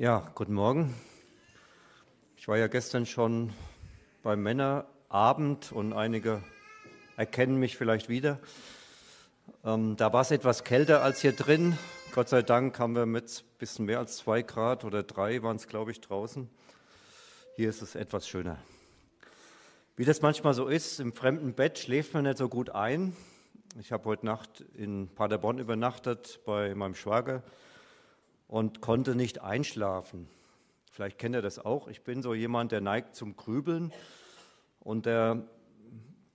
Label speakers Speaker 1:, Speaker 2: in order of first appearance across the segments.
Speaker 1: Ja, guten Morgen. Ich war ja gestern schon beim Männerabend und einige erkennen mich vielleicht wieder. Ähm, da war es etwas kälter als hier drin. Gott sei Dank haben wir mit ein bisschen mehr als zwei Grad oder drei waren es, glaube ich, draußen. Hier ist es etwas schöner. Wie das manchmal so ist, im fremden Bett schläft man nicht so gut ein. Ich habe heute Nacht in Paderborn übernachtet bei meinem Schwager und konnte nicht einschlafen. Vielleicht kennt ihr das auch. Ich bin so jemand, der neigt zum Grübeln und der,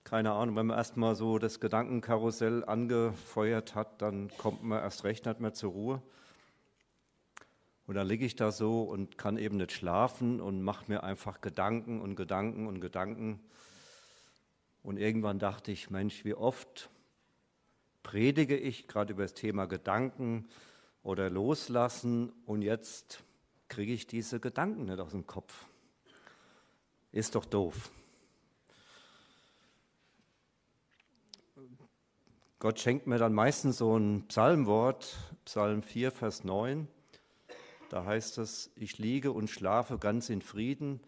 Speaker 1: keine Ahnung, wenn man erstmal so das Gedankenkarussell angefeuert hat, dann kommt man erst recht nicht mehr zur Ruhe. Und dann liege ich da so und kann eben nicht schlafen und mache mir einfach Gedanken und Gedanken und Gedanken. Und irgendwann dachte ich, Mensch, wie oft predige ich gerade über das Thema Gedanken, oder loslassen und jetzt kriege ich diese Gedanken nicht aus dem Kopf. Ist doch doof. Gott schenkt mir dann meistens so ein Psalmwort, Psalm 4, Vers 9. Da heißt es, ich liege und schlafe ganz in Frieden,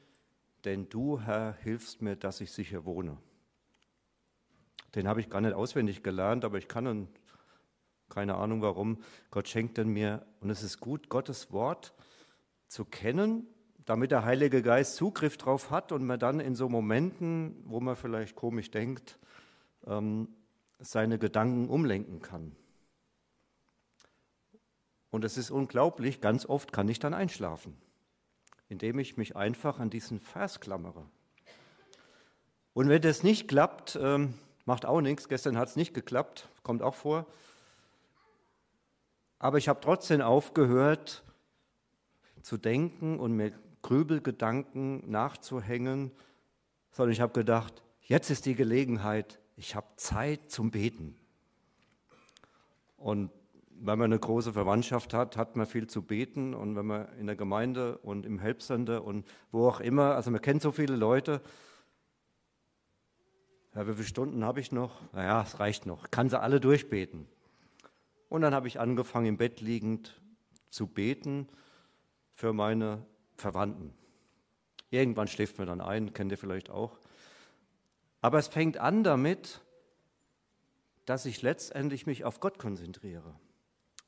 Speaker 1: denn du, Herr, hilfst mir, dass ich sicher wohne. Den habe ich gar nicht auswendig gelernt, aber ich kann ihn keine Ahnung warum. Gott schenkt dann mir, und es ist gut, Gottes Wort zu kennen, damit der Heilige Geist Zugriff drauf hat und man dann in so Momenten, wo man vielleicht komisch denkt, ähm, seine Gedanken umlenken kann. Und es ist unglaublich, ganz oft kann ich dann einschlafen, indem ich mich einfach an diesen Vers klammere. Und wenn das nicht klappt, ähm, macht auch nichts, gestern hat es nicht geklappt, kommt auch vor, aber ich habe trotzdem aufgehört zu denken und mir Grübelgedanken nachzuhängen, sondern ich habe gedacht, jetzt ist die Gelegenheit, ich habe Zeit zum Beten. Und wenn man eine große Verwandtschaft hat, hat man viel zu beten. Und wenn man in der Gemeinde und im Helpsende und wo auch immer, also man kennt so viele Leute, ja, wie viele Stunden habe ich noch? Naja, es reicht noch. Kann sie alle durchbeten. Und dann habe ich angefangen, im Bett liegend zu beten für meine Verwandten. Irgendwann schläft man dann ein, kennt ihr vielleicht auch. Aber es fängt an damit, dass ich letztendlich mich auf Gott konzentriere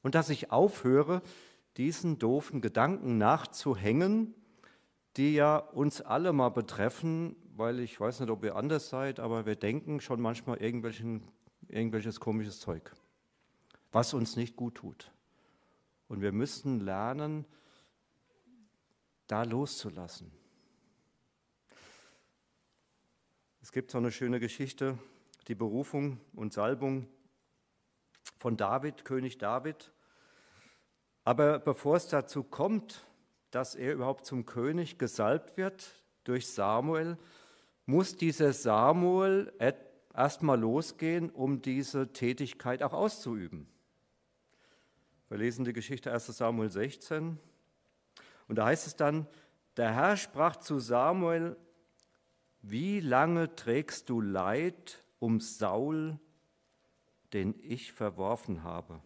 Speaker 1: und dass ich aufhöre, diesen doofen Gedanken nachzuhängen, die ja uns alle mal betreffen, weil ich weiß nicht, ob ihr anders seid, aber wir denken schon manchmal irgendwelches komisches Zeug was uns nicht gut tut. Und wir müssen lernen, da loszulassen. Es gibt so eine schöne Geschichte, die Berufung und Salbung von David, König David. Aber bevor es dazu kommt, dass er überhaupt zum König gesalbt wird durch Samuel, muss dieser Samuel erstmal losgehen, um diese Tätigkeit auch auszuüben. Wir lesen die Geschichte 1 Samuel 16. Und da heißt es dann, der Herr sprach zu Samuel, wie lange trägst du Leid um Saul, den ich verworfen habe,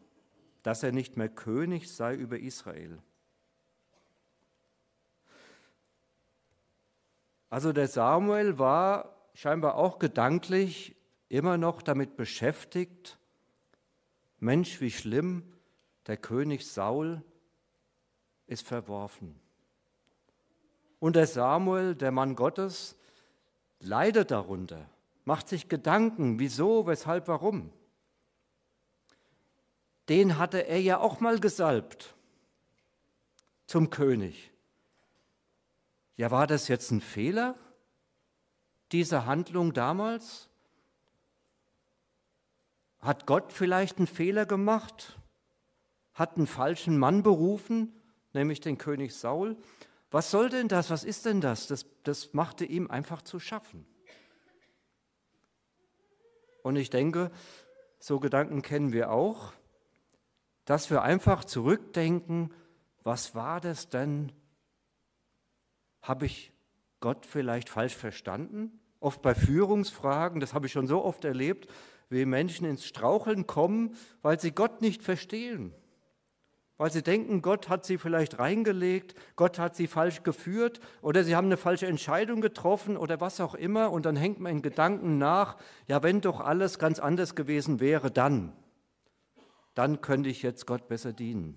Speaker 1: dass er nicht mehr König sei über Israel? Also der Samuel war scheinbar auch gedanklich immer noch damit beschäftigt, Mensch, wie schlimm, der König Saul ist verworfen. Und der Samuel, der Mann Gottes, leidet darunter, macht sich Gedanken, wieso, weshalb, warum. Den hatte er ja auch mal gesalbt zum König. Ja, war das jetzt ein Fehler, diese Handlung damals? Hat Gott vielleicht einen Fehler gemacht? Hat einen falschen Mann berufen, nämlich den König Saul. Was soll denn das? Was ist denn das? Das, das machte ihm einfach zu schaffen. Und ich denke, so Gedanken kennen wir auch, dass wir einfach zurückdenken, was war das denn? Habe ich Gott vielleicht falsch verstanden? Oft bei Führungsfragen, das habe ich schon so oft erlebt, wie Menschen ins Straucheln kommen, weil sie Gott nicht verstehen weil sie denken, Gott hat sie vielleicht reingelegt, Gott hat sie falsch geführt oder sie haben eine falsche Entscheidung getroffen oder was auch immer und dann hängt man in Gedanken nach, ja, wenn doch alles ganz anders gewesen wäre, dann, dann könnte ich jetzt Gott besser dienen.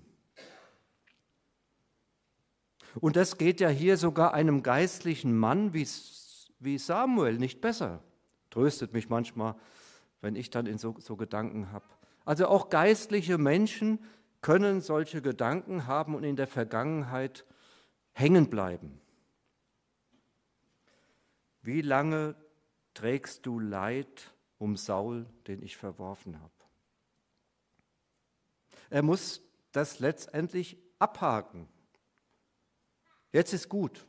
Speaker 1: Und das geht ja hier sogar einem geistlichen Mann wie, wie Samuel nicht besser. Tröstet mich manchmal, wenn ich dann in so, so Gedanken habe. Also auch geistliche Menschen können solche Gedanken haben und in der Vergangenheit hängen bleiben. Wie lange trägst du Leid um Saul, den ich verworfen habe? Er muss das letztendlich abhaken. Jetzt ist gut.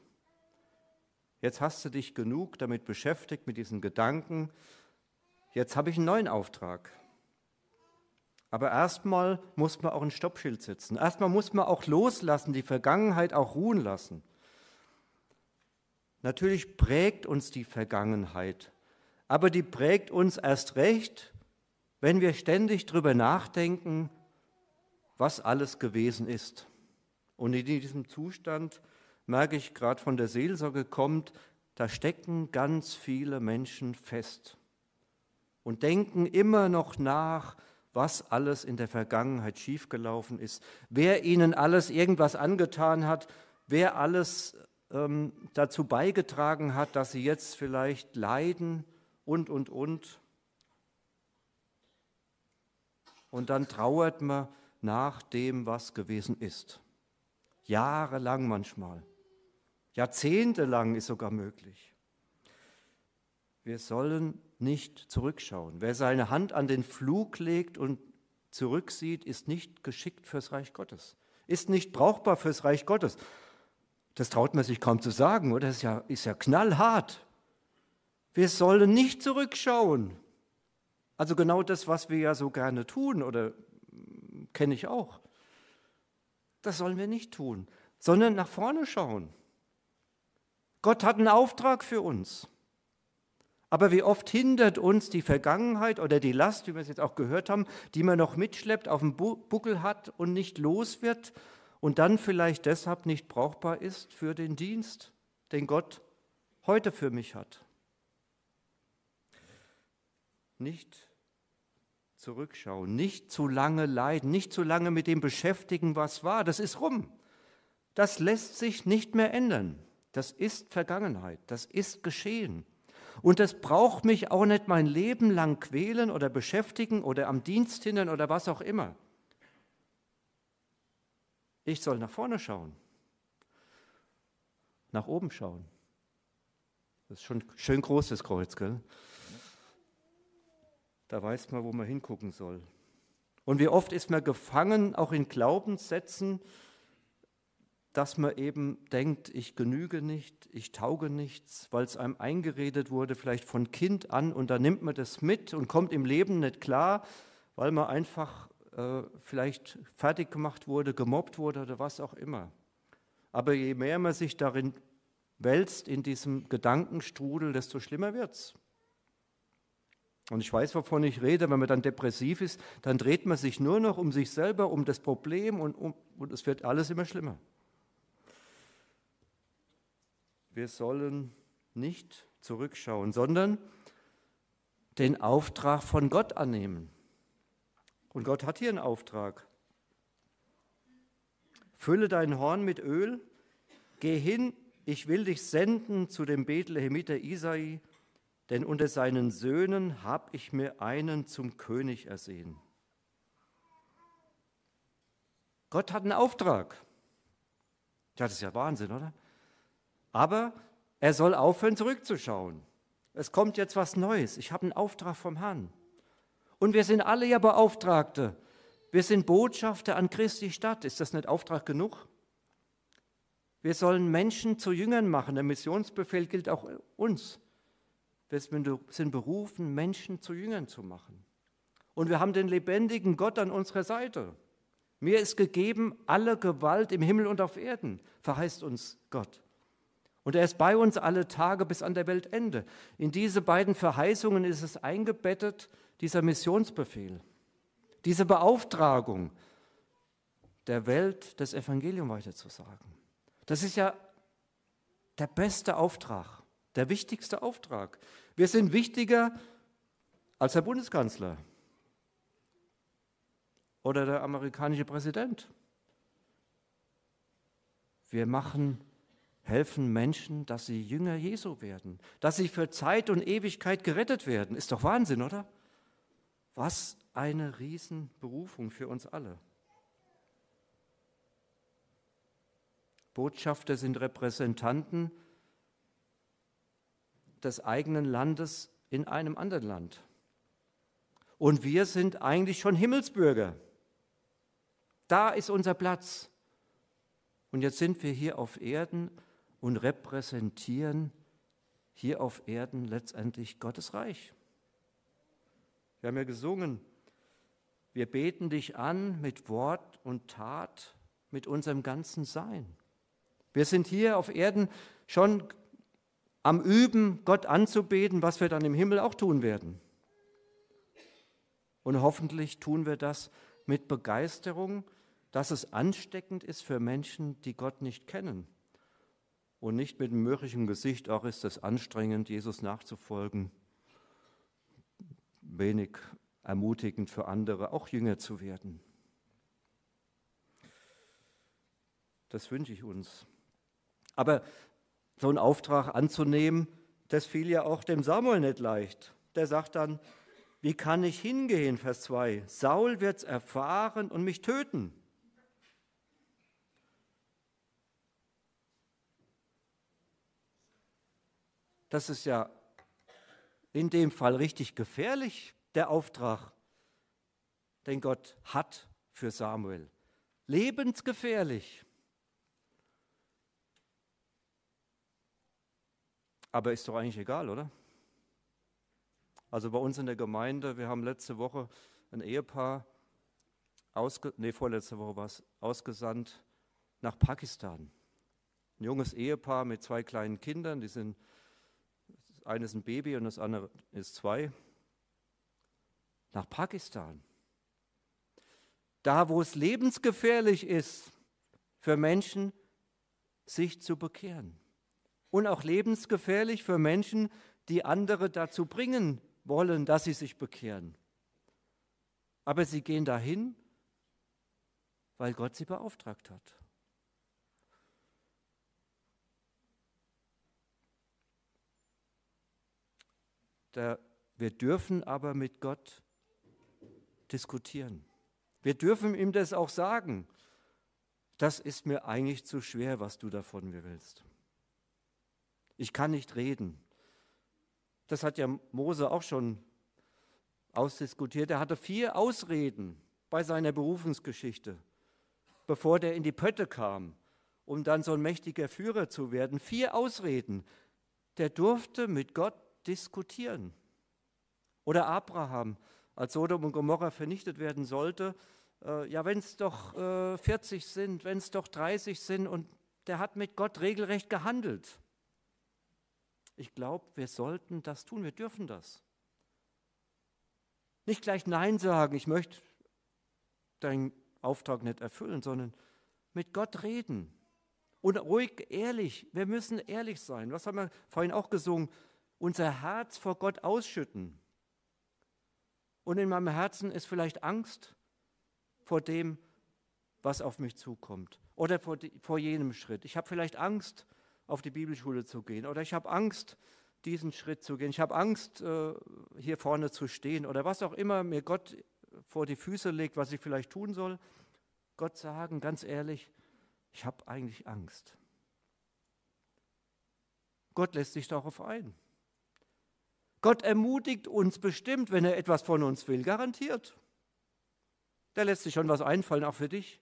Speaker 1: Jetzt hast du dich genug damit beschäftigt, mit diesen Gedanken. Jetzt habe ich einen neuen Auftrag. Aber erstmal muss man auch ein Stoppschild setzen. Erstmal muss man auch loslassen, die Vergangenheit auch ruhen lassen. Natürlich prägt uns die Vergangenheit, aber die prägt uns erst recht, wenn wir ständig darüber nachdenken, was alles gewesen ist. Und in diesem Zustand merke ich gerade von der Seelsorge kommt, da stecken ganz viele Menschen fest und denken immer noch nach, was alles in der Vergangenheit schiefgelaufen ist, wer ihnen alles irgendwas angetan hat, wer alles ähm, dazu beigetragen hat, dass sie jetzt vielleicht leiden und, und, und. Und dann trauert man nach dem, was gewesen ist. Jahrelang manchmal. Jahrzehntelang ist sogar möglich. Wir sollen nicht zurückschauen. Wer seine Hand an den Flug legt und zurücksieht, ist nicht geschickt fürs Reich Gottes, ist nicht brauchbar fürs Reich Gottes. Das traut man sich kaum zu sagen, oder? Das ist ja, ist ja knallhart. Wir sollen nicht zurückschauen. Also genau das, was wir ja so gerne tun, oder kenne ich auch. Das sollen wir nicht tun, sondern nach vorne schauen. Gott hat einen Auftrag für uns. Aber wie oft hindert uns die Vergangenheit oder die Last, wie wir es jetzt auch gehört haben, die man noch mitschleppt, auf dem Buckel hat und nicht los wird und dann vielleicht deshalb nicht brauchbar ist für den Dienst, den Gott heute für mich hat. Nicht zurückschauen, nicht zu lange leiden, nicht zu lange mit dem beschäftigen, was war. Das ist rum. Das lässt sich nicht mehr ändern. Das ist Vergangenheit. Das ist geschehen. Und das braucht mich auch nicht mein Leben lang quälen oder beschäftigen oder am Dienst hindern oder was auch immer. Ich soll nach vorne schauen, nach oben schauen. Das ist schon schön groß, das Kreuz, gell? Da weiß man, wo man hingucken soll. Und wie oft ist man gefangen, auch in Glaubenssätzen, dass man eben denkt, ich genüge nicht, ich tauge nichts, weil es einem eingeredet wurde, vielleicht von Kind an, und dann nimmt man das mit und kommt im Leben nicht klar, weil man einfach äh, vielleicht fertig gemacht wurde, gemobbt wurde oder was auch immer. Aber je mehr man sich darin wälzt, in diesem Gedankenstrudel, desto schlimmer wird es. Und ich weiß, wovon ich rede, wenn man dann depressiv ist, dann dreht man sich nur noch um sich selber, um das Problem und, um, und es wird alles immer schlimmer. Wir sollen nicht zurückschauen, sondern den Auftrag von Gott annehmen. Und Gott hat hier einen Auftrag. Fülle dein Horn mit Öl, geh hin, ich will dich senden zu dem Bethlehemiter Isai, denn unter seinen Söhnen habe ich mir einen zum König ersehen. Gott hat einen Auftrag. Ja, das ist ja Wahnsinn, oder? Aber er soll aufhören, zurückzuschauen. Es kommt jetzt was Neues. Ich habe einen Auftrag vom Herrn. Und wir sind alle ja Beauftragte. Wir sind Botschafter an Christi Stadt. Ist das nicht Auftrag genug? Wir sollen Menschen zu Jüngern machen. Der Missionsbefehl gilt auch uns. Wir sind berufen, Menschen zu Jüngern zu machen. Und wir haben den lebendigen Gott an unserer Seite. Mir ist gegeben alle Gewalt im Himmel und auf Erden, verheißt uns Gott. Und er ist bei uns alle Tage bis an der Weltende. In diese beiden Verheißungen ist es eingebettet, dieser Missionsbefehl, diese Beauftragung, der Welt das Evangelium weiterzusagen. Das ist ja der beste Auftrag, der wichtigste Auftrag. Wir sind wichtiger als der Bundeskanzler oder der amerikanische Präsident. Wir machen, helfen Menschen, dass sie Jünger Jesu werden, dass sie für Zeit und Ewigkeit gerettet werden. Ist doch Wahnsinn, oder? Was eine Riesenberufung für uns alle. Botschafter sind Repräsentanten des eigenen Landes in einem anderen Land. Und wir sind eigentlich schon Himmelsbürger. Da ist unser Platz. Und jetzt sind wir hier auf Erden und repräsentieren hier auf Erden letztendlich Gottes Reich. Wir haben ja gesungen, wir beten dich an mit Wort und Tat, mit unserem ganzen Sein. Wir sind hier auf Erden schon am Üben, Gott anzubeten, was wir dann im Himmel auch tun werden. Und hoffentlich tun wir das mit Begeisterung, dass es ansteckend ist für Menschen, die Gott nicht kennen. Und nicht mit einem mürrischen Gesicht, auch ist es anstrengend, Jesus nachzufolgen. Wenig ermutigend für andere, auch Jünger zu werden. Das wünsche ich uns. Aber so einen Auftrag anzunehmen, das fiel ja auch dem Samuel nicht leicht. Der sagt dann, wie kann ich hingehen, Vers 2? Saul wird es erfahren und mich töten. Das ist ja in dem Fall richtig gefährlich, der Auftrag, den Gott hat für Samuel. Lebensgefährlich. Aber ist doch eigentlich egal, oder? Also bei uns in der Gemeinde, wir haben letzte Woche ein Ehepaar, ausge, nee, vorletzte Woche war es, ausgesandt nach Pakistan. Ein junges Ehepaar mit zwei kleinen Kindern, die sind, eine ist ein Baby und das andere ist zwei, nach Pakistan. Da, wo es lebensgefährlich ist für Menschen, sich zu bekehren und auch lebensgefährlich für Menschen, die andere dazu bringen wollen, dass sie sich bekehren. Aber sie gehen dahin, weil Gott sie beauftragt hat. Der, wir dürfen aber mit Gott diskutieren. Wir dürfen ihm das auch sagen. Das ist mir eigentlich zu schwer, was du davon mir willst. Ich kann nicht reden. Das hat ja Mose auch schon ausdiskutiert. Er hatte vier Ausreden bei seiner Berufungsgeschichte, bevor der in die Pötte kam, um dann so ein mächtiger Führer zu werden. Vier Ausreden. Der durfte mit Gott diskutieren. Oder Abraham, als Sodom und Gomorra vernichtet werden sollte. Äh, ja, wenn es doch äh, 40 sind, wenn es doch 30 sind und der hat mit Gott regelrecht gehandelt. Ich glaube, wir sollten das tun, wir dürfen das. Nicht gleich Nein sagen, ich möchte deinen Auftrag nicht erfüllen, sondern mit Gott reden. Und ruhig ehrlich, wir müssen ehrlich sein. Was haben wir vorhin auch gesungen? Unser Herz vor Gott ausschütten. Und in meinem Herzen ist vielleicht Angst vor dem, was auf mich zukommt. Oder vor, die, vor jenem Schritt. Ich habe vielleicht Angst auf die Bibelschule zu gehen oder ich habe Angst, diesen Schritt zu gehen. Ich habe Angst, äh, hier vorne zu stehen oder was auch immer mir Gott vor die Füße legt, was ich vielleicht tun soll. Gott sagen, ganz ehrlich, ich habe eigentlich Angst. Gott lässt sich darauf ein. Gott ermutigt uns bestimmt, wenn er etwas von uns will, garantiert. Der lässt sich schon was einfallen, auch für dich,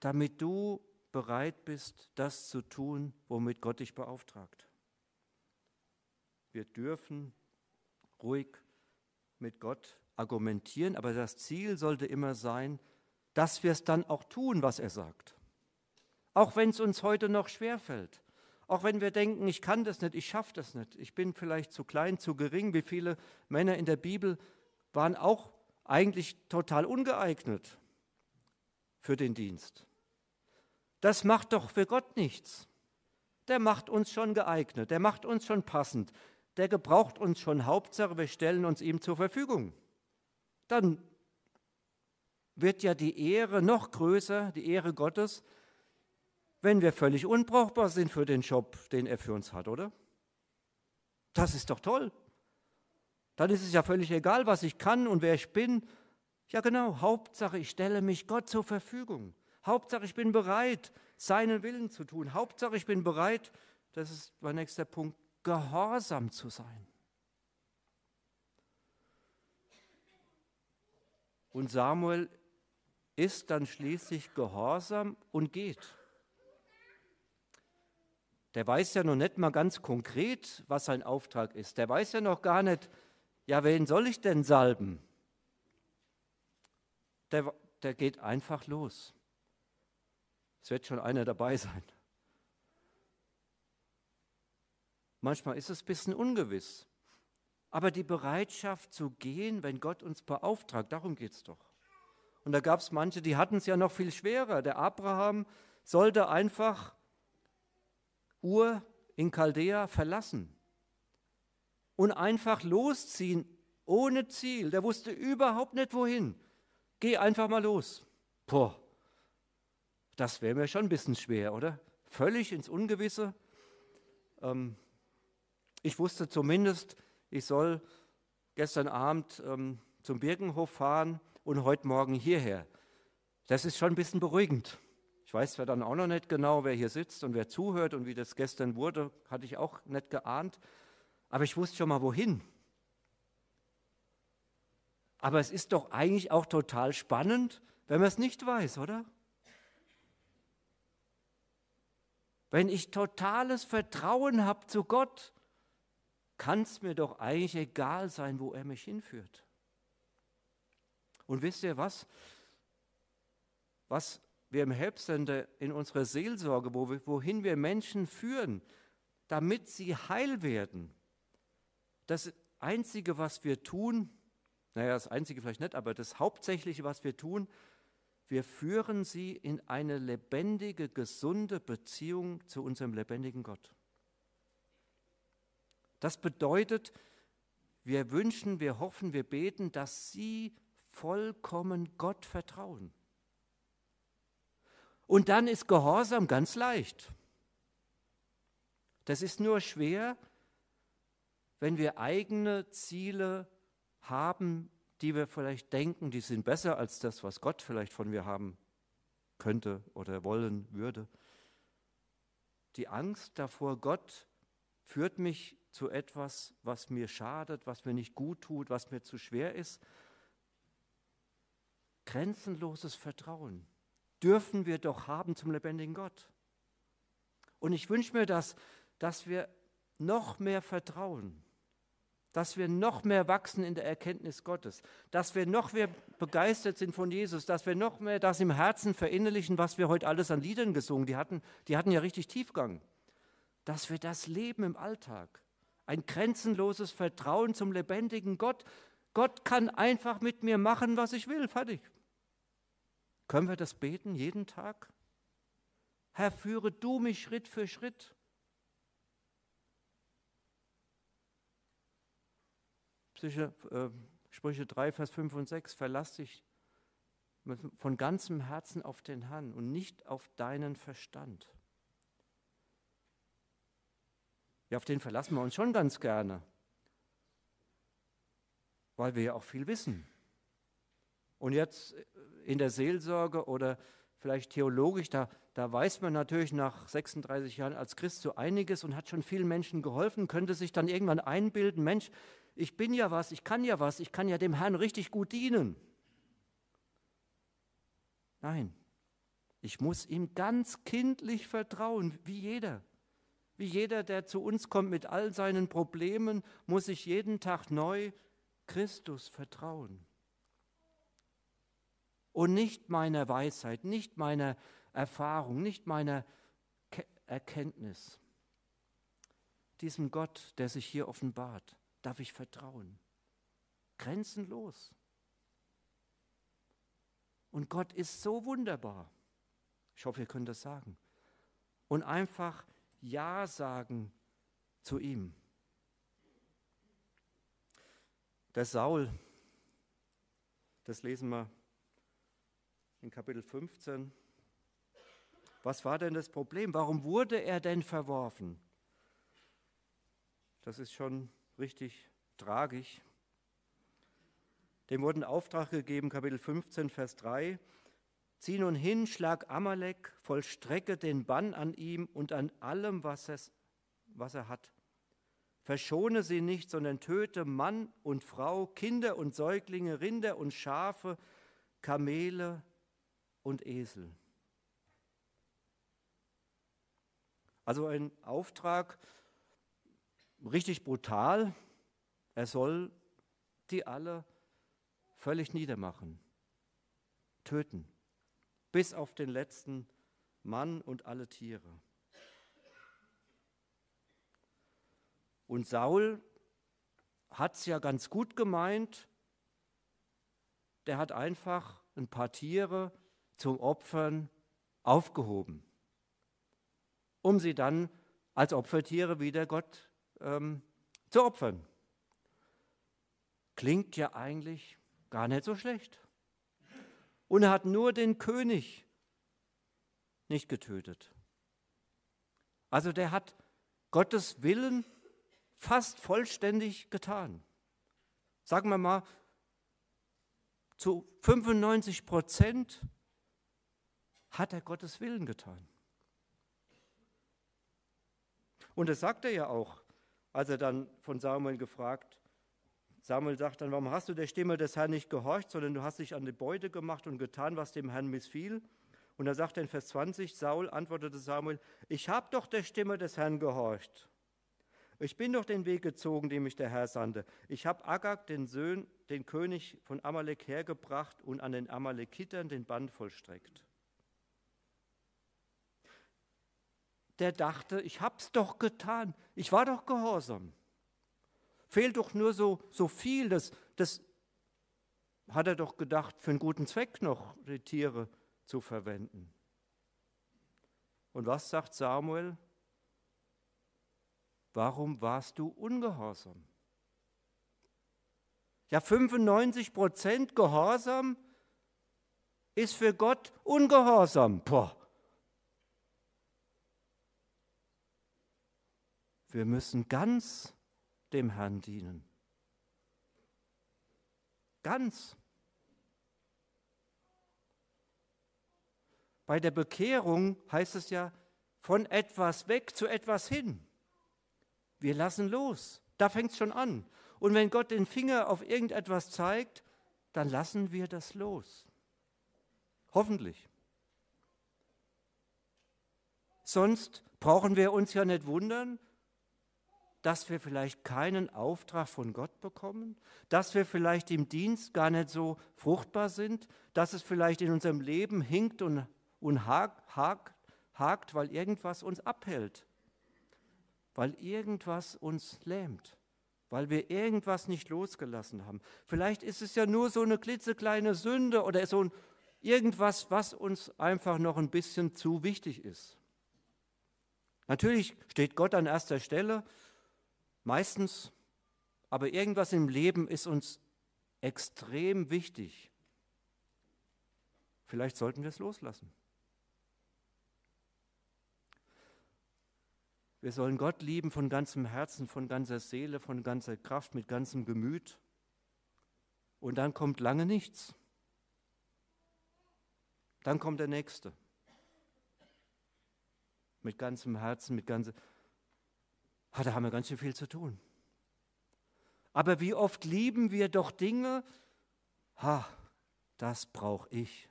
Speaker 1: damit du bereit bist, das zu tun, womit Gott dich beauftragt. Wir dürfen ruhig mit Gott argumentieren, aber das Ziel sollte immer sein, dass wir es dann auch tun, was er sagt. Auch wenn es uns heute noch schwerfällt. Auch wenn wir denken, ich kann das nicht, ich schaffe das nicht, ich bin vielleicht zu klein, zu gering. Wie viele Männer in der Bibel waren auch eigentlich total ungeeignet für den Dienst. Das macht doch für Gott nichts. Der macht uns schon geeignet, der macht uns schon passend, der gebraucht uns schon. Hauptsache, wir stellen uns ihm zur Verfügung. Dann wird ja die Ehre noch größer, die Ehre Gottes, wenn wir völlig unbrauchbar sind für den Job, den er für uns hat, oder? Das ist doch toll. Dann ist es ja völlig egal, was ich kann und wer ich bin. Ja genau, Hauptsache, ich stelle mich Gott zur Verfügung. Hauptsache, ich bin bereit, seinen Willen zu tun. Hauptsache, ich bin bereit, das ist mein nächster Punkt, gehorsam zu sein. Und Samuel ist dann schließlich gehorsam und geht. Der weiß ja noch nicht mal ganz konkret, was sein Auftrag ist. Der weiß ja noch gar nicht, ja, wen soll ich denn salben? Der, der geht einfach los. Es wird schon einer dabei sein. Manchmal ist es ein bisschen ungewiss. Aber die Bereitschaft zu gehen, wenn Gott uns beauftragt, darum geht es doch. Und da gab es manche, die hatten es ja noch viel schwerer. Der Abraham sollte einfach Ur in Chaldea verlassen und einfach losziehen ohne Ziel. Der wusste überhaupt nicht wohin. Geh einfach mal los. Boah, das wäre mir schon ein bisschen schwer, oder? Völlig ins Ungewisse. Ähm, ich wusste zumindest, ich soll gestern Abend ähm, zum Birkenhof fahren und heute Morgen hierher. Das ist schon ein bisschen beruhigend. Ich weiß zwar dann auch noch nicht genau, wer hier sitzt und wer zuhört und wie das gestern wurde, hatte ich auch nicht geahnt, aber ich wusste schon mal wohin. Aber es ist doch eigentlich auch total spannend, wenn man es nicht weiß, oder? Wenn ich totales Vertrauen habe zu Gott, kann es mir doch eigentlich egal sein, wo er mich hinführt. Und wisst ihr was? Was wir im Helpsender in unserer Seelsorge, wo wir, wohin wir Menschen führen, damit sie heil werden, das Einzige, was wir tun, naja, das Einzige vielleicht nicht, aber das Hauptsächliche, was wir tun, wir führen sie in eine lebendige, gesunde Beziehung zu unserem lebendigen Gott. Das bedeutet, wir wünschen, wir hoffen, wir beten, dass sie vollkommen Gott vertrauen. Und dann ist Gehorsam ganz leicht. Das ist nur schwer, wenn wir eigene Ziele haben, die wir vielleicht denken, die sind besser als das, was Gott vielleicht von mir haben könnte oder wollen würde. Die Angst davor, Gott führt mich zu etwas, was mir schadet, was mir nicht gut tut, was mir zu schwer ist. Grenzenloses Vertrauen dürfen wir doch haben zum lebendigen Gott. Und ich wünsche mir das, dass wir noch mehr vertrauen, dass wir noch mehr wachsen in der Erkenntnis Gottes, dass wir noch mehr begeistert sind von Jesus, dass wir noch mehr das im Herzen verinnerlichen, was wir heute alles an Liedern gesungen, die hatten, die hatten ja richtig Tiefgang, dass wir das leben im Alltag ein grenzenloses Vertrauen zum lebendigen Gott. Gott kann einfach mit mir machen, was ich will. Fertig. Können wir das beten jeden Tag? Herr, führe du mich Schritt für Schritt. Psyche, äh, Sprüche 3, Vers 5 und 6, verlass dich von ganzem Herzen auf den Herrn und nicht auf deinen Verstand. Ja, auf den verlassen wir uns schon ganz gerne, weil wir ja auch viel wissen. Und jetzt in der Seelsorge oder vielleicht theologisch, da, da weiß man natürlich nach 36 Jahren als Christ so einiges und hat schon vielen Menschen geholfen, könnte sich dann irgendwann einbilden, Mensch, ich bin ja was, ich kann ja was, ich kann ja dem Herrn richtig gut dienen. Nein, ich muss ihm ganz kindlich vertrauen, wie jeder. Wie jeder, der zu uns kommt mit all seinen Problemen, muss ich jeden Tag neu Christus vertrauen. Und nicht meiner Weisheit, nicht meiner Erfahrung, nicht meiner Erkenntnis. Diesem Gott, der sich hier offenbart, darf ich vertrauen. Grenzenlos. Und Gott ist so wunderbar. Ich hoffe, ihr könnt das sagen. Und einfach Ja sagen zu ihm. Der Saul, das lesen wir in Kapitel 15. Was war denn das Problem? Warum wurde er denn verworfen? Das ist schon richtig tragisch. Dem wurde ein Auftrag gegeben, Kapitel 15, Vers 3. Zieh nun hin, schlag Amalek, vollstrecke den Bann an ihm und an allem, was, es, was er hat. Verschone sie nicht, sondern töte Mann und Frau, Kinder und Säuglinge, Rinder und Schafe, Kamele und Esel. Also ein Auftrag, richtig brutal. Er soll die alle völlig niedermachen, töten, bis auf den letzten Mann und alle Tiere. Und Saul hat es ja ganz gut gemeint. Der hat einfach ein paar Tiere zum Opfern aufgehoben, um sie dann als Opfertiere wieder Gott ähm, zu opfern. Klingt ja eigentlich gar nicht so schlecht. Und er hat nur den König nicht getötet. Also der hat Gottes Willen fast vollständig getan. Sagen wir mal, zu 95 Prozent hat er Gottes Willen getan. Und das sagt er ja auch, als er dann von Samuel gefragt, Samuel sagt dann, warum hast du der Stimme des Herrn nicht gehorcht, sondern du hast dich an die Beute gemacht und getan, was dem Herrn missfiel? Und er sagt in Vers 20, Saul antwortete Samuel, ich habe doch der Stimme des Herrn gehorcht ich bin doch den Weg gezogen, den mich der Herr sandte. Ich habe Agag, den Sohn, den König von Amalek, hergebracht und an den Amalekitern den Band vollstreckt. Der dachte, ich hab's doch getan. Ich war doch gehorsam. Fehlt doch nur so, so viel. Das, das hat er doch gedacht, für einen guten Zweck noch die Tiere zu verwenden. Und was sagt Samuel? warum warst du ungehorsam? Ja, 95 Prozent Gehorsam ist für Gott ungehorsam. Boah. Wir müssen ganz dem Herrn dienen. Ganz. Bei der Bekehrung heißt es ja, von etwas weg zu etwas hin. Wir lassen los. Da fängt es schon an. Und wenn Gott den Finger auf irgendetwas zeigt, dann lassen wir das los. Hoffentlich. Sonst brauchen wir uns ja nicht wundern, dass wir vielleicht keinen Auftrag von Gott bekommen, dass wir vielleicht im Dienst gar nicht so fruchtbar sind, dass es vielleicht in unserem Leben hinkt und, und hakt, hakt, hakt, weil irgendwas uns abhält weil irgendwas uns lähmt, weil wir irgendwas nicht losgelassen haben. Vielleicht ist es ja nur so eine klitzekleine Sünde oder so ein irgendwas, was uns einfach noch ein bisschen zu wichtig ist. Natürlich steht Gott an erster Stelle, meistens, aber irgendwas im Leben ist uns extrem wichtig. Vielleicht sollten wir es loslassen. Wir sollen Gott lieben von ganzem Herzen, von ganzer Seele, von ganzer Kraft, mit ganzem Gemüt. Und dann kommt lange nichts. Dann kommt der Nächste. Mit ganzem Herzen, mit ganzem. Ah, da haben wir ganz schön viel zu tun. Aber wie oft lieben wir doch Dinge, ha, das brauche ich.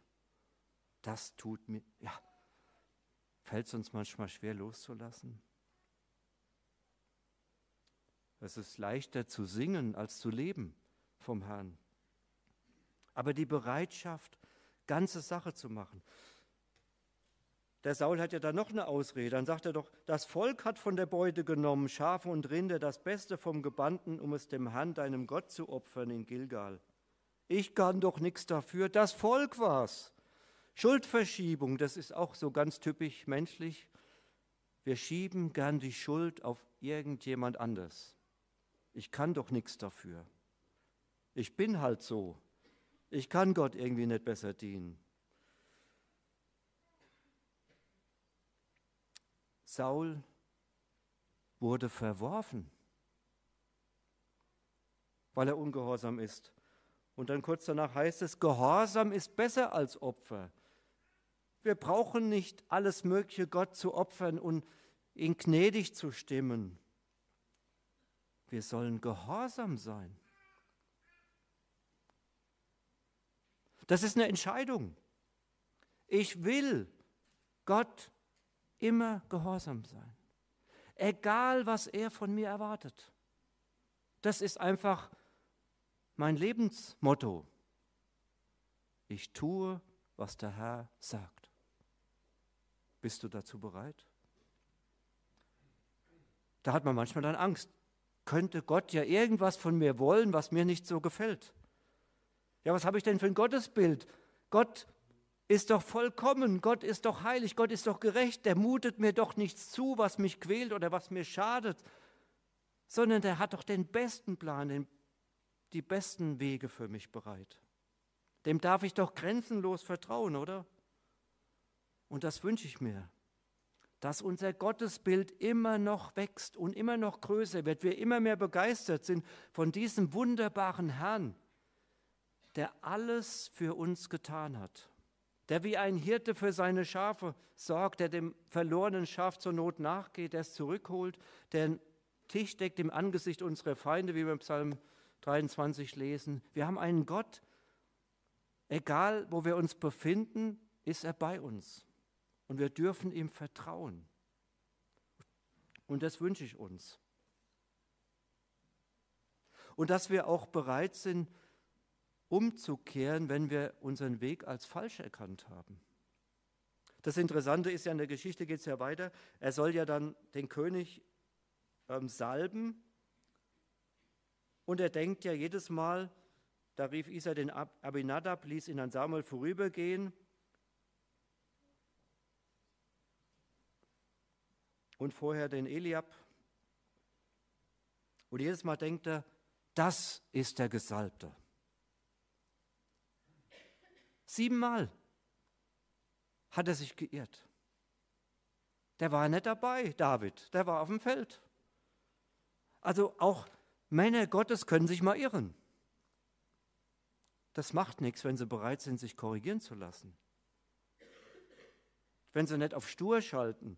Speaker 1: Das tut mir, ja, fällt es uns manchmal schwer loszulassen. Es ist leichter zu singen als zu leben vom Herrn. Aber die Bereitschaft, ganze Sache zu machen. Der Saul hat ja da noch eine Ausrede. Dann sagt er doch, das Volk hat von der Beute genommen, Schafe und Rinder, das Beste vom Gebannten, um es dem Herrn, deinem Gott, zu opfern in Gilgal. Ich kann doch nichts dafür. Das Volk war's. Schuldverschiebung, das ist auch so ganz typisch menschlich. Wir schieben gern die Schuld auf irgendjemand anders. Ich kann doch nichts dafür. Ich bin halt so. Ich kann Gott irgendwie nicht besser dienen. Saul wurde verworfen, weil er ungehorsam ist. Und dann kurz danach heißt es, Gehorsam ist besser als Opfer. Wir brauchen nicht alles Mögliche Gott zu opfern und ihn gnädig zu stimmen. Wir sollen gehorsam sein. Das ist eine Entscheidung. Ich will Gott immer gehorsam sein. Egal, was er von mir erwartet. Das ist einfach mein Lebensmotto. Ich tue, was der Herr sagt. Bist du dazu bereit? Da hat man manchmal dann Angst. Könnte Gott ja irgendwas von mir wollen, was mir nicht so gefällt? Ja, was habe ich denn für ein Gottesbild? Gott ist doch vollkommen, Gott ist doch heilig, Gott ist doch gerecht, der mutet mir doch nichts zu, was mich quält oder was mir schadet, sondern der hat doch den besten Plan, den, die besten Wege für mich bereit. Dem darf ich doch grenzenlos vertrauen, oder? Und das wünsche ich mir, dass unser Gottesbild immer noch wächst und immer noch größer wird, wir immer mehr begeistert sind von diesem wunderbaren Herrn, der alles für uns getan hat der wie ein Hirte für seine Schafe sorgt, der dem verlorenen Schaf zur Not nachgeht, der es zurückholt, der einen Tisch deckt im Angesicht unserer Feinde, wie wir im Psalm 23 lesen. Wir haben einen Gott, egal wo wir uns befinden, ist er bei uns. Und wir dürfen ihm vertrauen. Und das wünsche ich uns. Und dass wir auch bereit sind, umzukehren, wenn wir unseren Weg als falsch erkannt haben. Das Interessante ist ja, in der Geschichte geht es ja weiter, er soll ja dann den König ähm, salben und er denkt ja jedes Mal, da rief Isa den Abinadab, ließ ihn an Samuel vorübergehen und vorher den Eliab. Und jedes Mal denkt er, das ist der Gesalbte. Siebenmal hat er sich geirrt. Der war nicht dabei, David, der war auf dem Feld. Also auch Männer Gottes können sich mal irren. Das macht nichts, wenn sie bereit sind, sich korrigieren zu lassen. Wenn sie nicht auf stur schalten.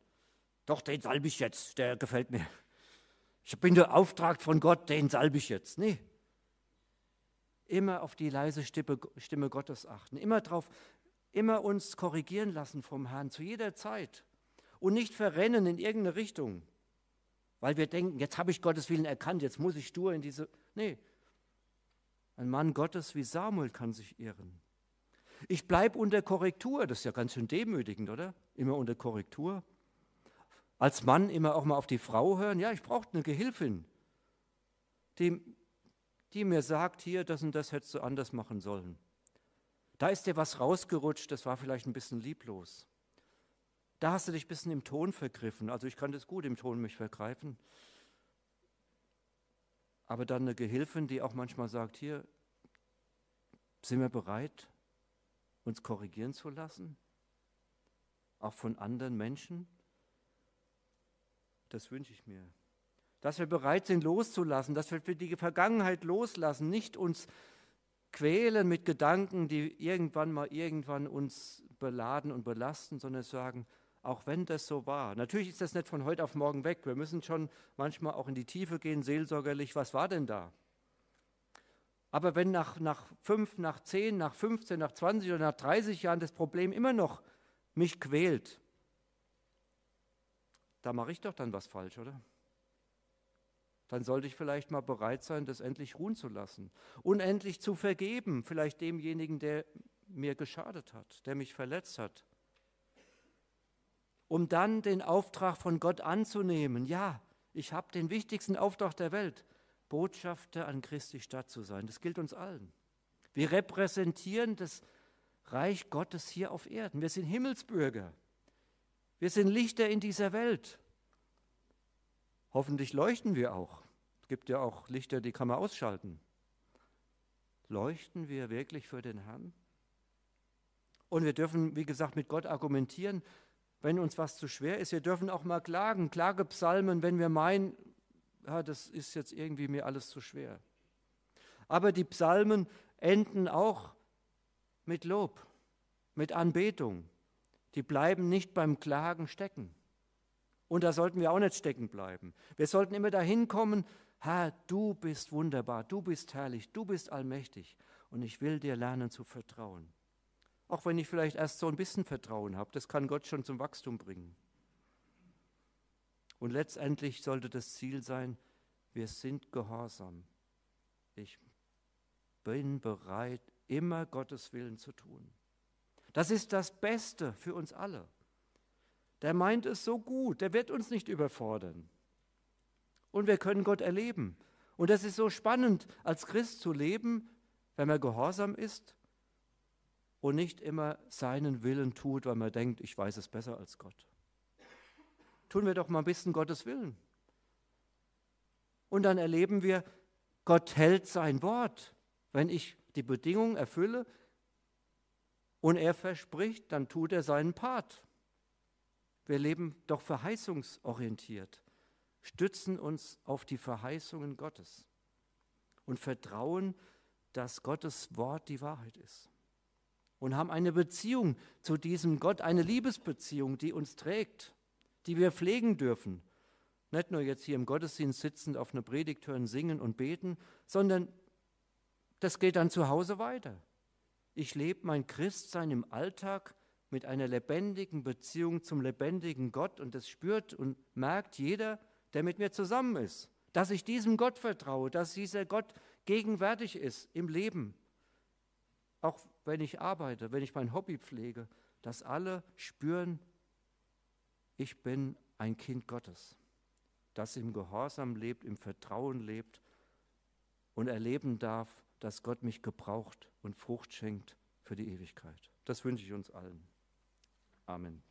Speaker 1: Doch, den salbe ich jetzt, der gefällt mir. Ich bin der Auftrag von Gott, den salbe ich jetzt. Nee, immer auf die leise Stimme, Stimme Gottes achten, immer drauf, immer uns korrigieren lassen vom Herrn zu jeder Zeit und nicht verrennen in irgendeine Richtung, weil wir denken, jetzt habe ich Gottes Willen erkannt, jetzt muss ich stur in diese. Nee, ein Mann Gottes wie Samuel kann sich irren. Ich bleibe unter Korrektur, das ist ja ganz schön demütigend, oder? Immer unter Korrektur. Als Mann immer auch mal auf die Frau hören, ja, ich brauche eine Gehilfin, die die mir sagt, hier, das und das hättest du anders machen sollen. Da ist dir was rausgerutscht, das war vielleicht ein bisschen lieblos. Da hast du dich ein bisschen im Ton vergriffen. Also ich kann das gut im Ton mich vergreifen. Aber dann eine Gehilfin, die auch manchmal sagt, hier, sind wir bereit, uns korrigieren zu lassen? Auch von anderen Menschen? Das wünsche ich mir dass wir bereit sind loszulassen, dass wir die Vergangenheit loslassen, nicht uns quälen mit Gedanken, die irgendwann mal irgendwann uns beladen und belasten, sondern sagen, auch wenn das so war. Natürlich ist das nicht von heute auf morgen weg. Wir müssen schon manchmal auch in die Tiefe gehen, seelsorgerlich, was war denn da? Aber wenn nach, nach fünf, nach zehn, nach 15, nach 20 oder nach 30 Jahren das Problem immer noch mich quält, da mache ich doch dann was falsch, oder? Dann sollte ich vielleicht mal bereit sein, das endlich ruhen zu lassen. Unendlich zu vergeben, vielleicht demjenigen, der mir geschadet hat, der mich verletzt hat. Um dann den Auftrag von Gott anzunehmen. Ja, ich habe den wichtigsten Auftrag der Welt, Botschafter an Christi Stadt zu sein. Das gilt uns allen. Wir repräsentieren das Reich Gottes hier auf Erden. Wir sind Himmelsbürger. Wir sind Lichter in dieser Welt. Hoffentlich leuchten wir auch. Es gibt ja auch Lichter, die kann man ausschalten. Leuchten wir wirklich für den Herrn? Und wir dürfen, wie gesagt, mit Gott argumentieren, wenn uns was zu schwer ist. Wir dürfen auch mal klagen, Klagepsalmen, wenn wir meinen, ja, das ist jetzt irgendwie mir alles zu schwer. Aber die Psalmen enden auch mit Lob, mit Anbetung. Die bleiben nicht beim Klagen stecken. Und da sollten wir auch nicht stecken bleiben. Wir sollten immer dahin kommen, Herr, du bist wunderbar, du bist herrlich, du bist allmächtig und ich will dir lernen zu vertrauen. Auch wenn ich vielleicht erst so ein bisschen Vertrauen habe, das kann Gott schon zum Wachstum bringen. Und letztendlich sollte das Ziel sein, wir sind gehorsam. Ich bin bereit, immer Gottes Willen zu tun. Das ist das Beste für uns alle. Der meint es so gut, der wird uns nicht überfordern. Und wir können Gott erleben. Und das ist so spannend, als Christ zu leben, wenn man gehorsam ist und nicht immer seinen Willen tut, weil man denkt, ich weiß es besser als Gott. Tun wir doch mal ein bisschen Gottes Willen. Und dann erleben wir, Gott hält sein Wort. Wenn ich die Bedingungen erfülle und er verspricht, dann tut er seinen Part. Wir leben doch verheißungsorientiert, stützen uns auf die Verheißungen Gottes und vertrauen, dass Gottes Wort die Wahrheit ist. Und haben eine Beziehung zu diesem Gott, eine Liebesbeziehung, die uns trägt, die wir pflegen dürfen. Nicht nur jetzt hier im Gottesdienst sitzend auf einer Predigt hören, singen und beten, sondern das geht dann zu Hause weiter. Ich lebe mein Christsein im Alltag mit einer lebendigen Beziehung zum lebendigen Gott und das spürt und merkt jeder, der mit mir zusammen ist, dass ich diesem Gott vertraue, dass dieser Gott gegenwärtig ist im Leben. Auch wenn ich arbeite, wenn ich mein Hobby pflege, dass alle spüren, ich bin ein Kind Gottes, das im Gehorsam lebt, im Vertrauen lebt und erleben darf, dass Gott mich gebraucht und Frucht schenkt für die Ewigkeit. Das wünsche ich uns allen. Amen.